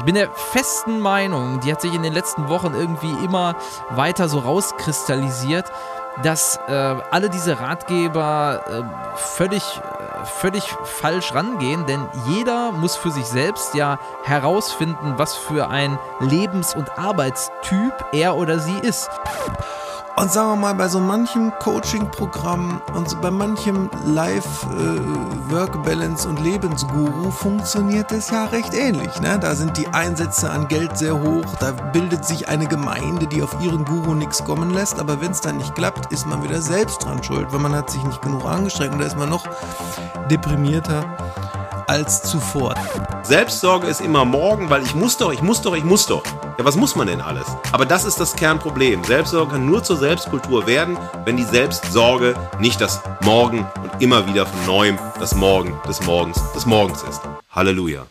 Ich bin der festen Meinung, die hat sich in den letzten Wochen irgendwie immer weiter so rauskristallisiert, dass äh, alle diese Ratgeber äh, völlig, äh, völlig falsch rangehen, denn jeder muss für sich selbst ja herausfinden, was für ein Lebens- und Arbeitstyp er oder sie ist. Und sagen wir mal, bei so manchem Coaching-Programm und so bei manchem Life-Work-Balance und Lebensguru funktioniert es ja recht ähnlich. Ne? Da sind die Einsätze an Geld sehr hoch, da bildet sich eine Gemeinde, die auf ihren Guru nichts kommen lässt. Aber wenn es dann nicht klappt, ist man wieder selbst dran schuld, weil man hat sich nicht genug angestrengt und da ist man noch deprimierter als zuvor. Selbstsorge ist immer morgen, weil ich muss doch, ich muss doch, ich muss doch. Ja, was muss man denn alles? Aber das ist das Kernproblem. Selbstsorge kann nur zur Selbstkultur werden, wenn die Selbstsorge nicht das Morgen und immer wieder von neuem das Morgen des Morgens des Morgens ist. Halleluja.